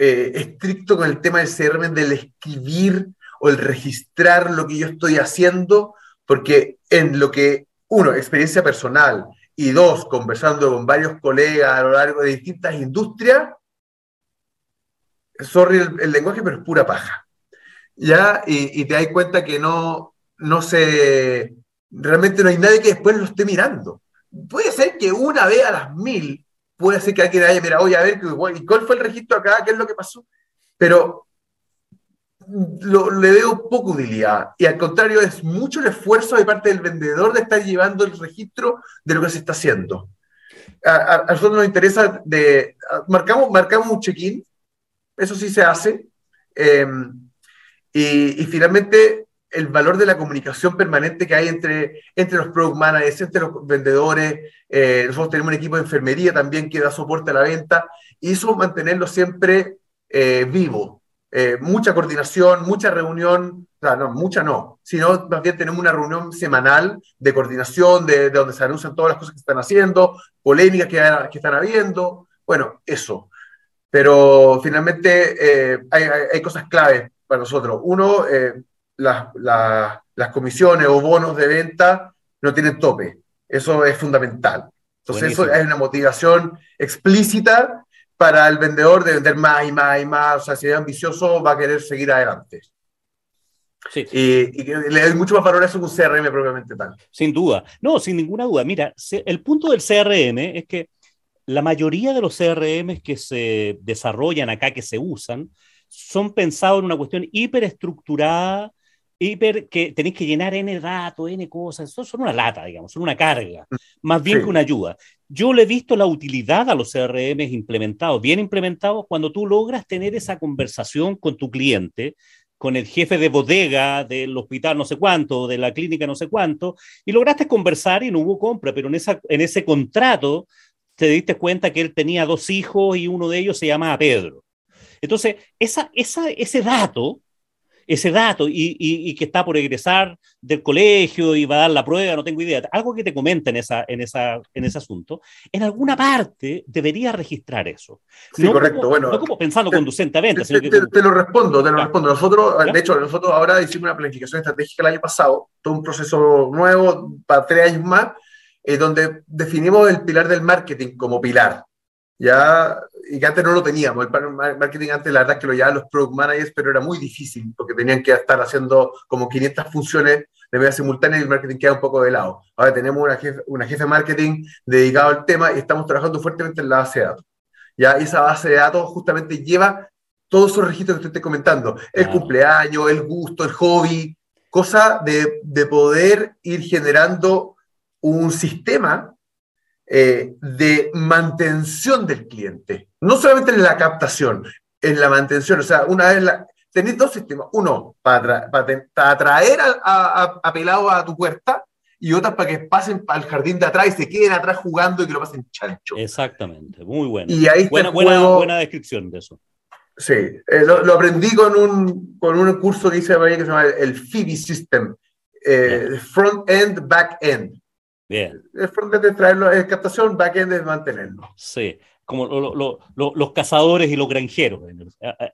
eh, estricto con el tema del CRM, del escribir o el registrar lo que yo estoy haciendo, porque en lo que, uno, experiencia personal, y dos, conversando con varios colegas a lo largo de distintas industrias, sorry el, el lenguaje, pero es pura paja. ¿Ya? Y, y, te das cuenta que no, no se. Realmente no hay nadie que después lo esté mirando. Puede ser que una vez a las mil, puede ser que alguien haya mirado, oye, a ver, ¿y cuál fue el registro acá? ¿Qué es lo que pasó? Pero lo, le veo poco utilidad. Y al contrario, es mucho el esfuerzo de parte del vendedor de estar llevando el registro de lo que se está haciendo. A, a, a nosotros nos interesa de. Marcamos, marcamos un check-in eso sí se hace. Eh, y, y, finalmente, el valor de la comunicación permanente que hay entre, entre los product managers, entre los vendedores. Eh, nosotros tenemos un equipo de enfermería también que da soporte a la venta. Y eso mantenerlo siempre eh, vivo. Eh, mucha coordinación, mucha reunión, o no, mucha no, sino más bien tenemos una reunión semanal de coordinación, de, de donde se anuncian todas las cosas que están haciendo, polémicas que, están habiendo. Bueno, eso pero finalmente eh, hay, hay, cosas claves para nosotros. Uno, las, la, las comisiones o bonos de venta no tienen tope. Eso es fundamental. Entonces, Buenísimo. eso es una motivación explícita para el vendedor de vender más y más y más. O sea, si es ambicioso, va a querer seguir adelante. Sí. Y, y, le doy mucho más valor a eso que un CRM propiamente tal. Sin duda. No, sin ninguna duda. Mira, el punto del CRM es que la mayoría de los CRM que se desarrollan acá, que se usan, son pensados en una cuestión hiperestructurada, hiper que tenéis que llenar N datos, N cosas, son, son, una lata, digamos, son una carga, más bien sí. que una ayuda. Yo le he visto la utilidad a los CRM implementados, bien implementados, cuando tú logras tener esa conversación con tu cliente, con el jefe de bodega del hospital no sé cuánto, de la clínica no sé cuánto, y lograste conversar y no hubo compra, pero en, esa, en ese contrato te diste cuenta que él tenía dos hijos y uno de ellos se llamaba Pedro. Entonces, esa, esa, ese dato, ese dato, y, y, y, que está por egresar del colegio y va a dar la prueba, no tengo idea, algo que te comenta en, esa, en, esa, en ese asunto, en alguna parte debería registrar eso. Sí, no correcto. Como, bueno, no como pensando te, conducentemente. Te, te, te, te, lo respondo, te lo respondo. Nosotros, de hecho, nosotros ahora hicimos una planificación estratégica el año pasado, todo un proceso nuevo para tres años más, eh, donde definimos el pilar del marketing como pilar. Ya, y que antes no lo teníamos. El marketing antes, la verdad, es que lo llevaban los product managers, pero era muy difícil porque tenían que estar haciendo como 500 funciones de manera simultánea y el marketing queda un poco de lado. Ahora tenemos una jefe, una jefe de marketing dedicado al tema y estamos trabajando fuertemente en la base de datos. Ya, esa base de datos justamente lleva todos esos registros que te estoy comentando: el claro. cumpleaños, el gusto, el hobby, cosa de, de poder ir generando un sistema eh, de mantención del cliente. No solamente en la captación, en la mantención. O sea, una vez la, tenéis dos sistemas. Uno, para, para, para atraer a, a, a, pelado a tu puerta y otras para que pasen al jardín de atrás y se queden atrás jugando y que lo pasen chancho. Exactamente, muy bueno. Y ahí buena, buena, juego, buena descripción de eso. Sí, eh, lo, lo, aprendí con un, con un curso que hice que se llama el FIBI System, eh, Front End, Back End. Bien. El frontend es traerlo, es captación, backend es mantenerlo. Sí, como lo, lo, lo, los cazadores y los granjeros.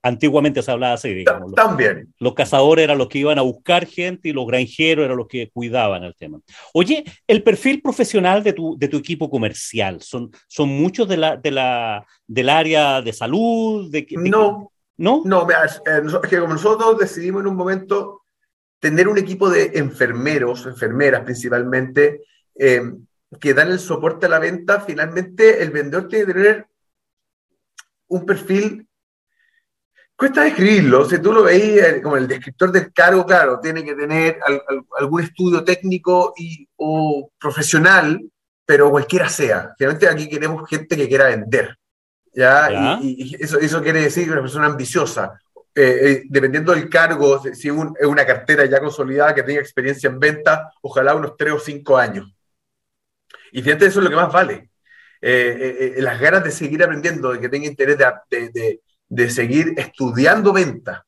Antiguamente se hablaba así, digamos. También. Los cazadores eran los que iban a buscar gente y los granjeros eran los que cuidaban el tema. Oye, el perfil profesional de tu, de tu equipo comercial, ¿son, son muchos de la, de la, del área de salud? De, de no, ¿No? No, mira, es que como nosotros decidimos en un momento tener un equipo de enfermeros, enfermeras principalmente, que dan el soporte a la venta, finalmente el vendedor tiene que tener un perfil Cuesta describirlo, si tú lo veías como el descriptor del cargo, claro, tiene que tener algún estudio técnico y, o profesional, pero cualquiera sea. Finalmente aquí queremos gente que quiera vender, ¿ya? Y, eso, eso quiere decir que una persona ambiciosa. Eh, eh, dependiendo del cargo, si es una cartera ya consolidada que tenga experiencia en venta, ojalá unos tres o cinco años. Y fíjate, eso es lo que más vale. Eh, las ganas de seguir aprendiendo, de que tenga interés de de seguir estudiando venta.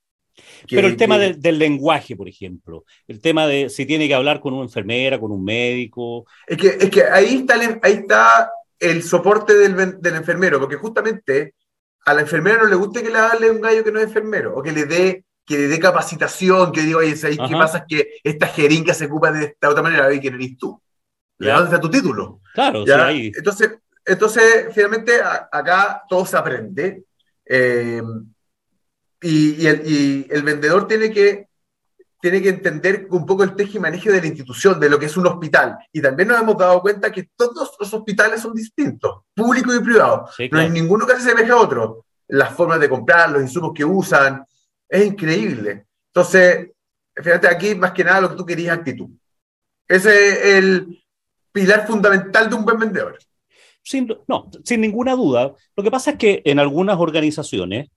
Pero el tema del, lenguaje, por ejemplo, el tema de si tiene que hablar con una enfermera, con un médico. Es que, es que ahí, está el, ahí está el soporte del, del, enfermero, porque justamente a la enfermera no le gusta que le hable un gallo que no es enfermero, o que le dé que le dé capacitación, que diga, oye, ¿qué pasa? Es que esta jeringa se ocupa de esta otra manera, ¿y quién eres tú? ¿Dónde está tu título? Claro, Sí, ahí. Entonces, entonces, finalmente, acá todo se aprende, eh, y, el, vendedor tiene que, tiene que entender un poco el teje y manejo de la institución, de lo que es un hospital. Y también nos hemos dado cuenta que todos los hospitales son distintos, público y privado. No hay ninguno que se asemeje a otro. Las formas de comprar, los insumos que usan, es increíble. Entonces, fíjate aquí, más que nada, lo que tú querías actitud. Ese es el pilar fundamental de un buen vendedor. Sin, no, sin ninguna duda. Lo que pasa es que en algunas organizaciones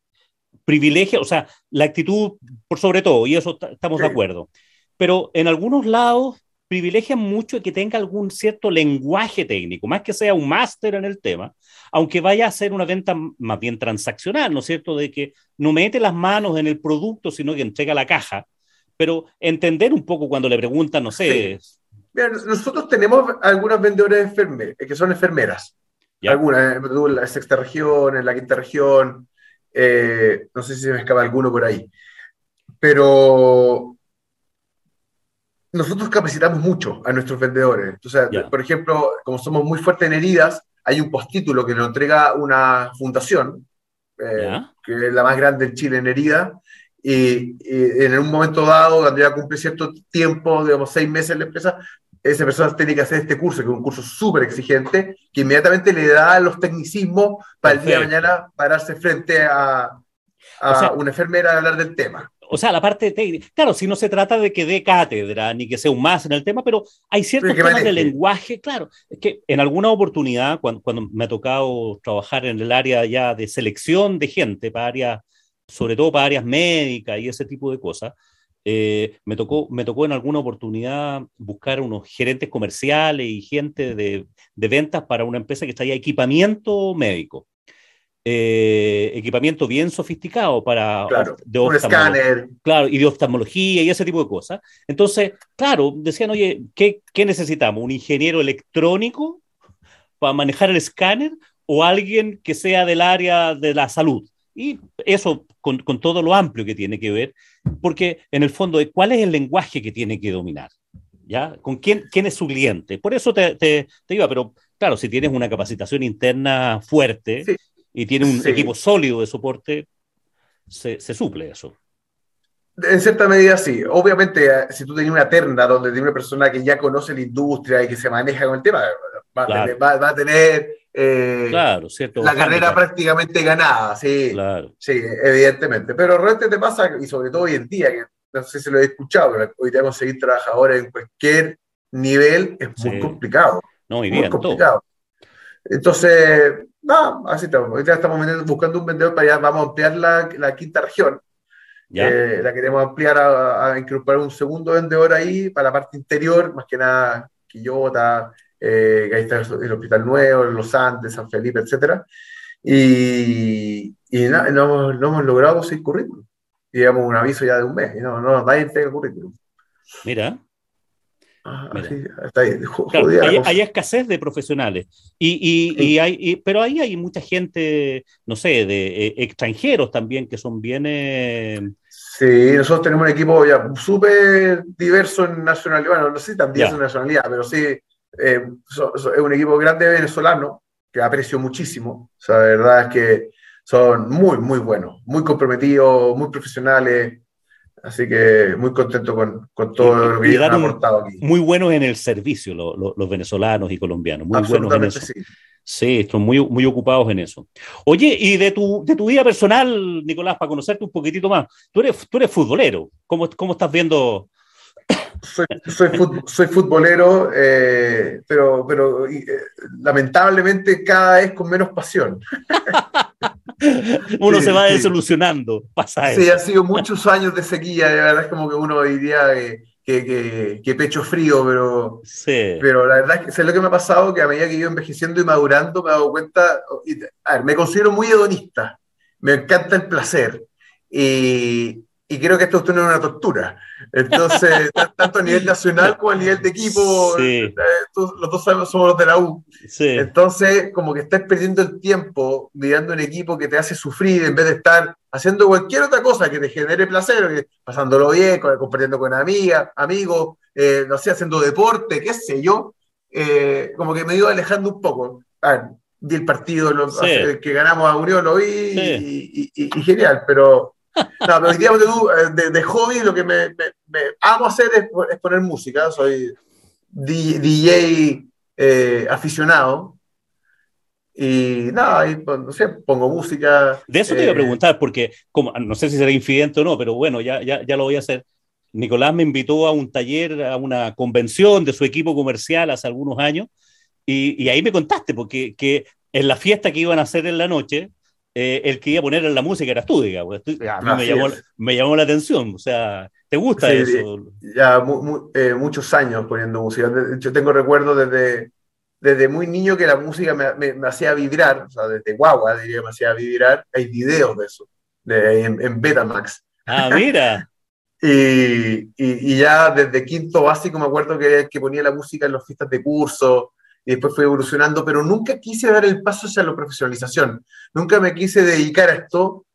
privilegia, o sea, la actitud por sobre todo, y eso estamos de acuerdo. Pero en algunos lados privilegian mucho que tenga algún cierto lenguaje técnico, más que sea un máster en el tema, aunque vaya a ser una venta más bien transaccional, ¿no es cierto? De que no mete las manos en el producto, sino que entrega la caja. Pero entender un poco cuando le preguntan, no sé, nosotros tenemos algunas vendedores enfermeras, que son enfermeras. Algunas, en la sexta región, en la quinta región, eh, no sé si se me escapa alguno por ahí. Pero nosotros capacitamos mucho a nuestros vendedores. por ejemplo, como somos muy fuertes en heridas, hay un postítulo que nos entrega una fundación, eh, que es la más grande en Chile en heridas, y, y, en un momento dado, cuando ya cumple cierto tiempo, digamos seis meses en la empresa, esa persona tiene que hacer este curso, que es un curso súper exigente, que inmediatamente le da los tecnicismos para el día de mañana pararse frente a, una enfermera a hablar del tema. O sea, la parte técnica. Claro, si no se trata de que dé cátedra ni que sea un más en el tema, pero hay ciertos temas de lenguaje, claro. Es que en alguna oportunidad, cuando, cuando, me ha tocado trabajar en el área ya de selección de gente, para áreas, sobre todo para áreas médicas y ese tipo de cosas, eh, me, tocó, me tocó en alguna oportunidad buscar unos gerentes comerciales y gente de, de ventas para una empresa que traía equipamiento médico. Eh, equipamiento bien sofisticado para claro, de un escáner. Claro, y de oftalmología y ese tipo de cosas. Entonces, claro, decían, oye, ¿qué, ¿qué necesitamos? ¿Un ingeniero electrónico para manejar el escáner o alguien que sea del área de la salud? Y eso con, con, todo lo amplio que tiene que ver, porque en el fondo, ¿cuál es el lenguaje que tiene que dominar? ¿Ya? ¿Con quién, quién es su cliente? Por eso te, te, te iba, pero claro, si tienes una capacitación interna fuerte y tienes un equipo sólido de soporte, se, se, suple eso. En cierta medida sí. Obviamente, eh, si tú tienes una terna donde tiene una persona que ya conoce la industria y que se maneja con el tema, va, va, va a tener eh, claro, cierto, la carrera prácticamente ganada, sí, sí, evidentemente. Pero realmente te pasa, y sobre todo hoy en día, que no sé si lo he escuchado, pero hoy tenemos que conseguir trabajadores en cualquier nivel es muy complicado. No, muy, bien, complicado. Entonces, no, así estamos. Hoy estamos buscando un vendedor para allá, vamos a ampliar la, la quinta región. Eh, la queremos ampliar a, a, incorporar un segundo vendedor ahí para la parte interior, más que nada Quillota, eh, ahí está el, Hospital Nuevo, Los Andes, San Felipe, etc. Y, y no, no, hemos logrado conseguir currículum. Digamos un aviso ya de un mes, y no, no, nadie entrega currículum. Mira. Ah, está ahí, claro, hay, escasez de profesionales, y, y, y hay, pero ahí hay mucha gente, no sé, de eh, extranjeros también que son bien... Eh... Sí, nosotros tenemos un equipo ya súper diverso en nacionalidad, bueno, no sé si diverso en nacionalidad, pero sí eh, es un equipo grande venezolano que aprecio muchísimo. O sea, la verdad es que son muy, muy buenos, muy comprometidos, muy profesionales. Así que muy contento con, con todo lo que han aportado aquí. Muy buenos en el servicio, lo, lo, los venezolanos y colombianos. Muy buenos en eso. Sí. Sí, están muy, muy ocupados en eso. Oye, y de tu, de tu vida personal, Nicolás, para conocerte un poquitito más, tú eres, tú eres futbolero. ¿Cómo, cómo estás viendo soy, soy, futbolero, eh, pero, pero eh, lamentablemente cada vez con menos pasión. uno se va desilusionando, pasa eso. Sí, ha sido muchos años de sequía, de verdad es como que uno diría que, que, pecho frío, pero, sí. pero la verdad es que lo que me ha pasado, que a medida que ido envejeciendo y madurando, me he dado cuenta, a ver, me considero muy hedonista, me encanta el placer. Y, y creo que esto es una tortura. Entonces, tanto a nivel nacional como a nivel de equipo, eh, los dos somos los de la U. Entonces, como que estás perdiendo el tiempo mirando un equipo que te hace sufrir en vez de estar haciendo cualquier otra cosa que te genere placer, pasándolo bien, compartiendo con amigas, amigos, eh, no sé, haciendo deporte, qué sé yo. Eh, como que me iba alejando un poco. A ver, vi el partido el que ganamos a Unión, lo vi y genial, pero no, pero digamos eh, de, de, hobby lo que me, me, amo hacer es, poner música. Soy DJ eh, aficionado. Y nada, pues, no sé, pongo música. De eso te iba a eh, preguntar, porque como, no sé si será infidente o no, pero bueno, ya, ya, ya lo voy a hacer. Nicolás me invitó a un taller, a una convención de su equipo comercial hace algunos años, y, y ahí me contaste, porque que en la fiesta que iban a hacer en la noche, eh, el que iba a poner en la música eras tú, digamos. A mí me llamó, me llamó, la atención, o sea, ¿te gusta eso? Ya eh, muchos años poniendo música. Yo tengo recuerdo desde, desde muy niño que la música me, me, hacía vibrar, o sea, desde guagua diría me hacía vibrar. Hay videos de eso, de, en, Betamax. Ah, mira. y, y, y, ya desde quinto básico me acuerdo que, que ponía la música en las fiestas de curso, y después fue evolucionando, pero nunca quise dar el paso hacia la profesionalización. Nunca me quise dedicar a esto.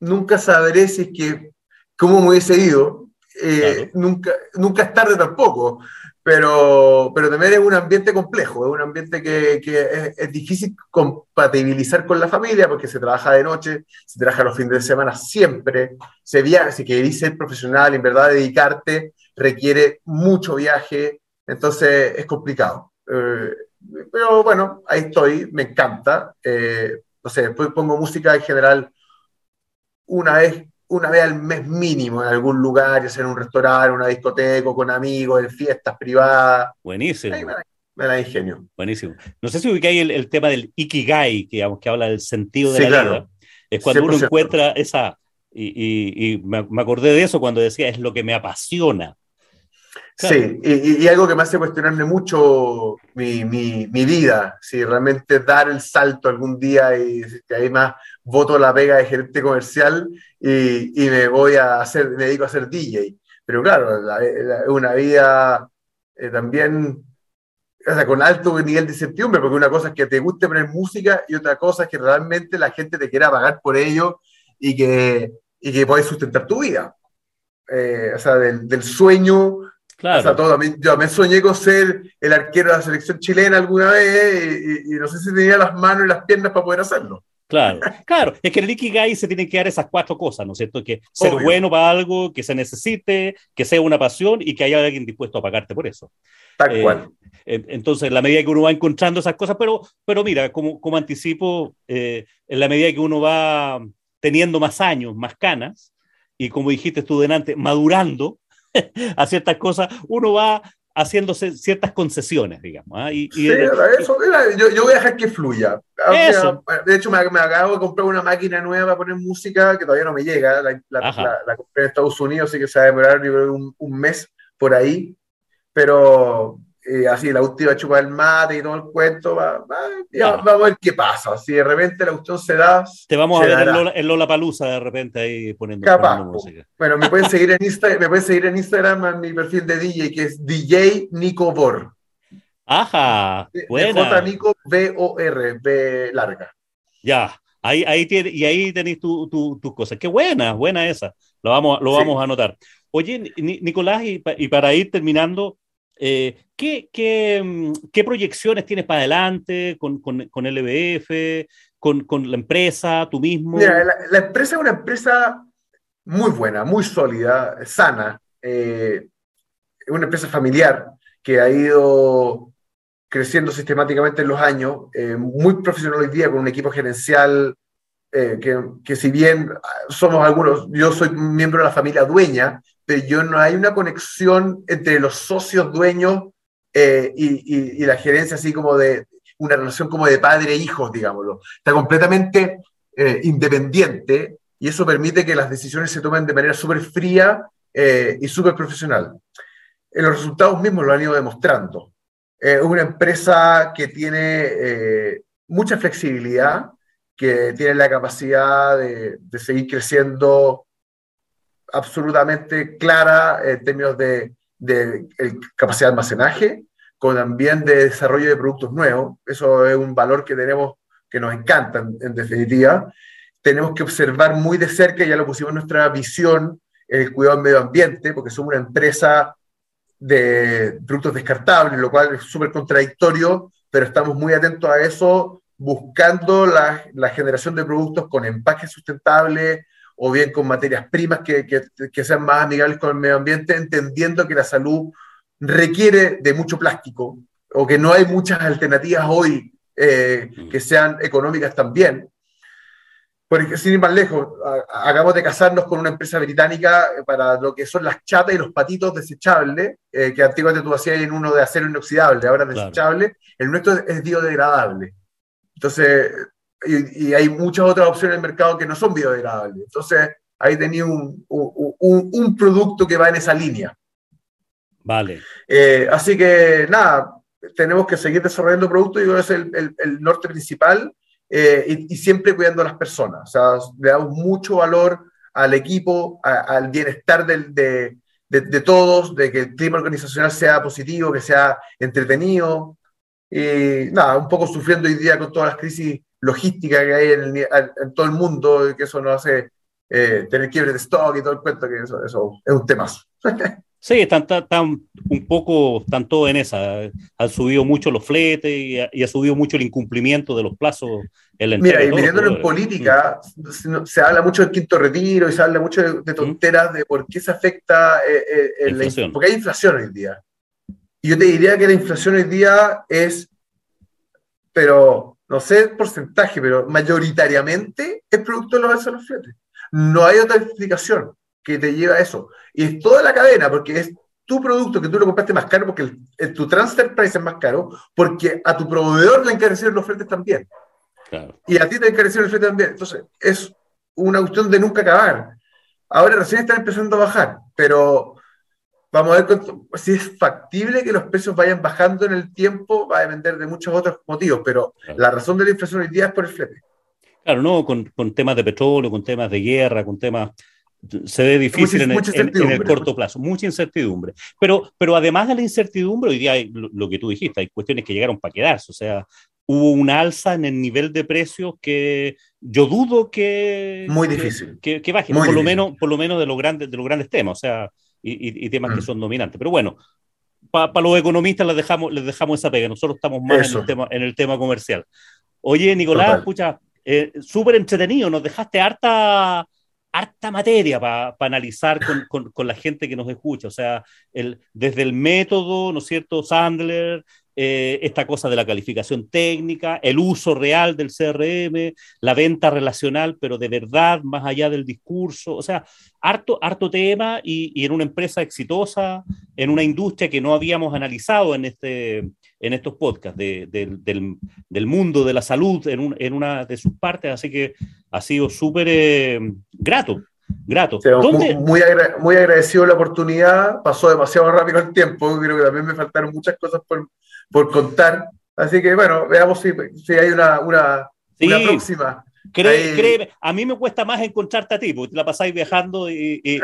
Nunca sabré si es que, cómo me hubiese ido. Eh, nunca, nunca es tarde tampoco, pero, pero también es un ambiente complejo, es un ambiente que, que es, difícil compatibilizar con la familia porque se trabaja de noche, se trabaja los fines de semana siempre, se viaja, si querés ser profesional, en verdad dedicarte, requiere mucho viaje, entonces es complicado. Eh, pero bueno, ahí estoy, me encanta. Eh, no sé, después pongo música en general una vez, una vez al mes mínimo en algún lugar, ya sea en un restaurante, una discoteca, con amigos, en fiestas privadas. Buenísimo. me, da, ingenio. Buenísimo. No sé si ubicáis el, el tema del ikigai, que, digamos, que habla del sentido de la vida. Es cuando uno encuentra esa, y, y, y me, me, acordé de eso cuando decía, es lo que me apasiona. Sí, y, algo que me hace cuestionarme mucho mi, mi, vida, si realmente dar el salto algún día y que ahí más voto la pega de gerente comercial y, y, me voy a hacer, me dedico a ser DJ. Pero claro, es una vida eh, también o sea, con alto nivel de incertidumbre, porque una cosa es que te guste poner música y otra cosa es que realmente la gente te quiera pagar por ello y que, y que puedas sustentar tu vida. Eh, o sea, del, del sueño Claro. todo, yo me soñé con ser el arquero de la selección chilena alguna vez y, no sé si tenía las manos y las piernas para poder hacerlo. Claro, claro, es que el Ikigai se tienen que dar esas cuatro cosas, ¿no es cierto? Que ser bueno para algo, que se necesite, que sea una pasión y que haya alguien dispuesto a pagarte por eso. Tal eh, cual. Entonces, en la medida que uno va encontrando esas cosas, pero, pero mira, como, como anticipo, eh, en la medida que uno va teniendo más años, más canas, y como dijiste tú delante, madurando, a ciertas cosas, uno va haciéndose ciertas concesiones, digamos. ¿ah? Y, sí, eso, yo, yo, voy a dejar que fluya. De hecho, me, acabo de comprar una máquina nueva para poner música que todavía no me llega. La, la, compré en Estados Unidos, así que se va a demorar un, un mes por ahí. Pero eh, así la última chupa del mate y todo el cuento, va, ya, vamos a ver qué pasa. Si de repente la cuestión se da. Te vamos a ver en Lola, Palusa de repente ahí poniendo, música. Bueno, me pueden seguir en Instagram, me pueden seguir en Instagram en mi perfil de DJ, que es DJ Nico Bor. Ajá, buena. J Nico B O R, B larga. Ya, ahí, ahí tiene, y ahí tenéis tus tu, cosas. Qué buena, buena esa. Lo vamos, lo vamos a anotar. Oye, Nicolás, y, y para ir terminando, Eh, ¿qué, qué, mm, qué, proyecciones tienes para adelante con, con, con LBF, con, con, la empresa, tú mismo? Mira, la, la, empresa es una empresa muy buena, muy sólida, sana. Eh, una empresa familiar que ha ido creciendo sistemáticamente en los años, eh, muy profesional hoy día, con un equipo gerencial eh, que, que, si bien somos algunos, yo soy miembro de la familia dueña, pero yo no hay una conexión entre los socios dueños eh, y, la gerencia, así como de una relación como de padre e hijos, digámoslo. Está completamente eh, independiente y eso permite que las decisiones se tomen de manera súper fría eh, y súper profesional. los resultados mismos lo han ido demostrando. Es una empresa que tiene mucha flexibilidad, que tiene la capacidad de seguir creciendo absolutamente clara en términos de, de, capacidad de almacenaje, con también de desarrollo de productos nuevos. Eso es un valor que tenemos, que nos encanta en, en definitiva. Tenemos que observar muy de cerca, ya lo pusimos en nuestra visión, el cuidado del medio ambiente, porque somos una empresa de productos descartables, lo cual es súper contradictorio, pero estamos muy atentos a eso buscando la, la, generación de productos con empaque sustentable o bien con materias primas que, que, que, sean más amigables con el medio ambiente, entendiendo que la salud requiere de mucho plástico o que no hay muchas alternativas hoy eh, que sean económicas también. Porque, sin ir más lejos, acabamos de casarnos con una empresa británica para lo que son las chatas y los patitos desechables, eh, que antiguamente tú hacías en uno de acero inoxidable, ahora es desechable. Claro. El nuestro es biodegradable. Entonces, y, y, hay muchas otras opciones en el mercado que no son biodegradables. Entonces, ahí tenía un, un, un, producto que va en esa línea. Vale. Eh, así que, nada, tenemos que seguir desarrollando productos y ese es el, el, el norte principal eh, y, y, siempre cuidando a las personas. O sea, le damos mucho valor al equipo, a, al bienestar del, de, de, de, todos, de que el clima organizacional sea positivo, que sea entretenido, y nada, un poco sufriendo hoy día con todas las crisis logísticas que hay en, en todo el mundo, que eso nos hace eh, tener quiebre de stock y todo el cuento, que eso, eso es un temazo. Sí, están, están, un poco, están todos en esa. Han subido mucho los fletes y ha, y ha subido mucho el incumplimiento de los plazos. En Mira, y metiéndolo en política, mm. se, habla mucho del quinto retiro y se habla mucho de, de tonteras mm. de por qué se afecta eh, eh, la, porque hay inflación hoy día. Y yo te diría que la inflación hoy día es, pero no sé el porcentaje, pero mayoritariamente es producto de los alzas de los fletes. No hay otra explicación que te lleve a eso. Y es toda la cadena, porque es tu producto que tú lo compraste más caro porque el, el, tu transfer price es más caro, porque a tu proveedor le encarecieron los fletes también. Claro. Y a ti te encarecieron los fletes también. Entonces, es una cuestión de nunca acabar. Ahora recién están empezando a bajar, pero Vamos a ver si es factible que los precios vayan bajando en el tiempo, va a depender de muchos otros motivos, pero claro. la razón de la inflación hoy día es por el flete. Claro, no, con, con temas de petróleo, con temas de guerra, con temas se ve difícil mucha, en, mucha en, en, el corto plazo, mucha incertidumbre. Pero, pero además de la incertidumbre, hoy día hay lo, lo, que tú dijiste, hay cuestiones que llegaron para quedarse, o sea, hubo una alza en el nivel de precios que yo dudo que... Muy difícil. Que, que baje, Muy por, lo menos, por lo menos de los grandes, de los grandes temas, o sea, y, y temas mm. que son dominantes. Pero bueno, para pa los economistas les dejamos, les dejamos esa pega, nosotros estamos más en el, tema, en el tema comercial. Oye, Nicolás, escucha, eh, súper entretenido, nos dejaste harta, harta materia para pa analizar con, con, con, la gente que nos escucha, o sea, el, desde el método, ¿no es cierto?, Sandler, eh, esta cosa de la calificación técnica, el uso real del CRM, la venta relacional, pero de verdad, más allá del discurso, o sea, harto, harto tema y, y en una empresa exitosa, en una industria que no habíamos analizado en, este, en estos podcasts de, de, del, del, mundo de la salud en, un, en, una de sus partes, así que ha sido súper eh, grato. Grato. Sí, muy, muy, agra muy, agradecido la oportunidad, pasó demasiado rápido el tiempo, creo que también me faltaron muchas cosas por, por contar. Así que bueno, veamos si, si hay una, una, sí. una próxima. Cree, créeme, a mí me cuesta más encontrarte a ti, porque te la pasáis viajando y, y,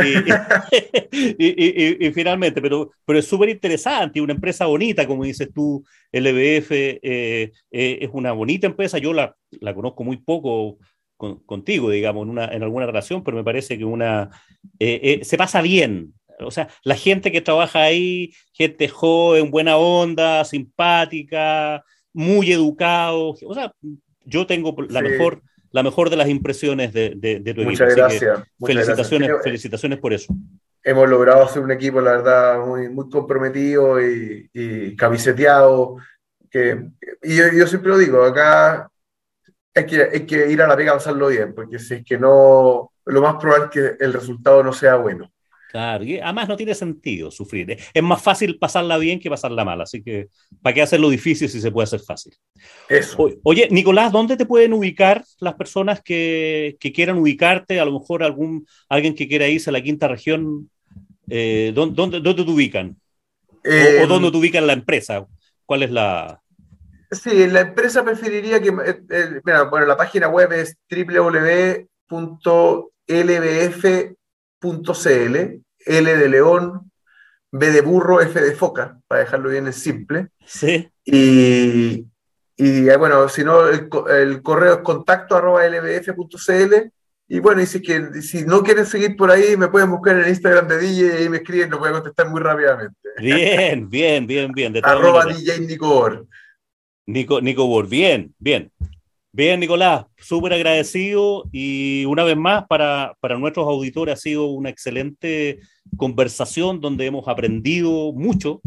y, y finalmente, pero, pero es súper interesante, una empresa bonita, como dices tú, LBF eh, eh, es una bonita empresa, yo la, la conozco muy poco con, contigo, digamos, en, una, en alguna relación, pero me parece que una, eh, se pasa bien, O sea, la gente que trabaja ahí, gente joven, buena onda, simpática, muy educado. O sea, yo tengo la mejor la mejor de las impresiones de, de, tu muchas equipo. Gracias, felicitaciones, felicitaciones por eso. Hemos logrado hacer un equipo, la verdad, muy, muy comprometido y, y camiseteado. Que, y yo, siempre lo digo, acá hay que, hay que ir a la pega a pasarlo bien, porque si es que no, lo más probable es que el resultado no sea bueno. Claro, y además no tiene sentido sufrir. Es más fácil pasarla bien que pasarla mal, así que ¿para qué hacerlo difícil si se puede hacer fácil? Eso. oye, Nicolás, ¿dónde te pueden ubicar las personas que, quieran ubicarte? A lo mejor algún, alguien que quiera irse a la quinta región, eh, ¿dónde, dónde, te ubican? ¿O, em, dónde te ubican la empresa? ¿Cuál es la...? Sí, la empresa preferiría que... Eh, eh, mira, bueno, la página web es www.lbf.cl L de león, B de burro, F de foca, para dejarlo bien en simple. Sí. Y, y eh, bueno, si no, el, correo es contacto arroba lbf.cl. Y bueno, y si, que, si no quieren seguir por ahí, me pueden buscar en el Instagram de DJ y me escriben, lo voy a contestar muy rápidamente. Bien, bien, bien, bien. De arroba DJ Nico Nico, Nico bien, bien. Bien, Nicolás, súper agradecido y una vez más para, para, nuestros auditores ha sido una excelente conversación donde hemos aprendido mucho.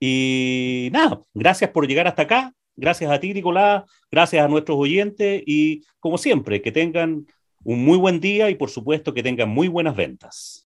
Y nada, gracias por llegar hasta acá. Gracias a ti, Nicolás. Gracias a nuestros oyentes y como siempre, que tengan un muy buen día y por supuesto que tengan muy buenas ventas.